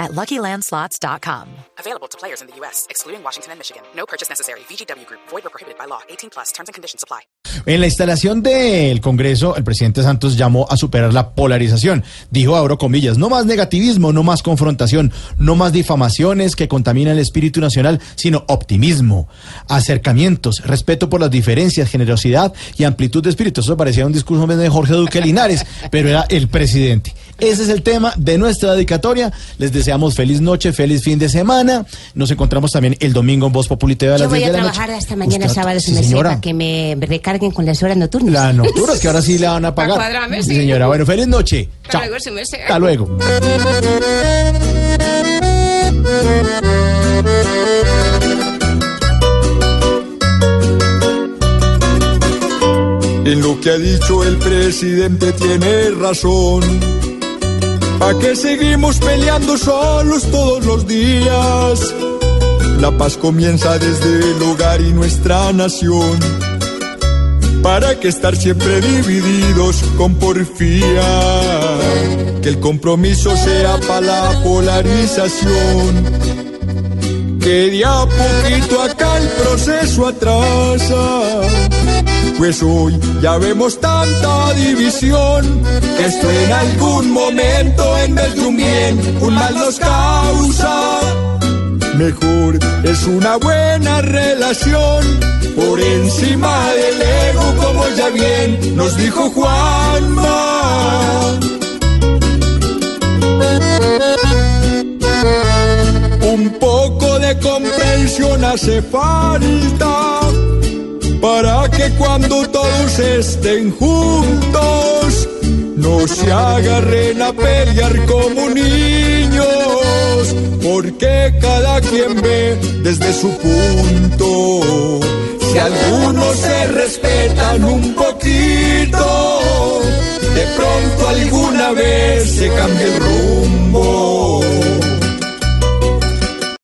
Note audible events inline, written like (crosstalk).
at LuckyLandSlots.com. Available to players in the U.S., excluding Washington and Michigan. No purchase necessary. VGW Group. Void or prohibited by law. 18 plus. Terms and conditions apply. En la instalación del Congreso, el presidente Santos llamó a superar la polarización. Dijo, abro comillas, no más negativismo, no más confrontación, no más difamaciones que contaminan el espíritu nacional, sino optimismo, acercamientos, respeto por las diferencias, generosidad y amplitud de espíritu. Eso parecía un discurso de Jorge Duque Linares, pero era el presidente. Ese es el tema de nuestra dedicatoria. Les deseamos feliz noche, feliz fin de semana. Nos encontramos también el domingo en Voz Populi TV a las Yo voy 10 a de la noche. trabajar hasta mañana Usted- sábado, sí, si me señora. sepa, que me recarguen con las horas nocturnas. Las (laughs) nocturnas que ahora sí le van a pagar. cuadrarme, Sí, sí. señora. Bueno, feliz noche. Hasta Chao. luego, su merced. Hasta luego. En lo que ha dicho el presidente tiene razón. ¿A qué seguimos peleando solos todos los días? La paz comienza desde el hogar y nuestra nación. ¿Para qué estar siempre divididos con porfía? Que el compromiso sea para la polarización. Que de a poquito acá el proceso atrasa. Pues hoy ya vemos tanta división que esto en algún momento en vez de un bien, un mal nos causa. Mejor es una buena relación por encima del ego, como ya bien nos dijo Juanma. Un poco de comprensión hace falta para que cuando todos estén juntos no se agarren a pelear como niños, porque cada quien ve desde su punto. Si algunos se respetan un poquito, de pronto alguna vez se cambia el rumbo.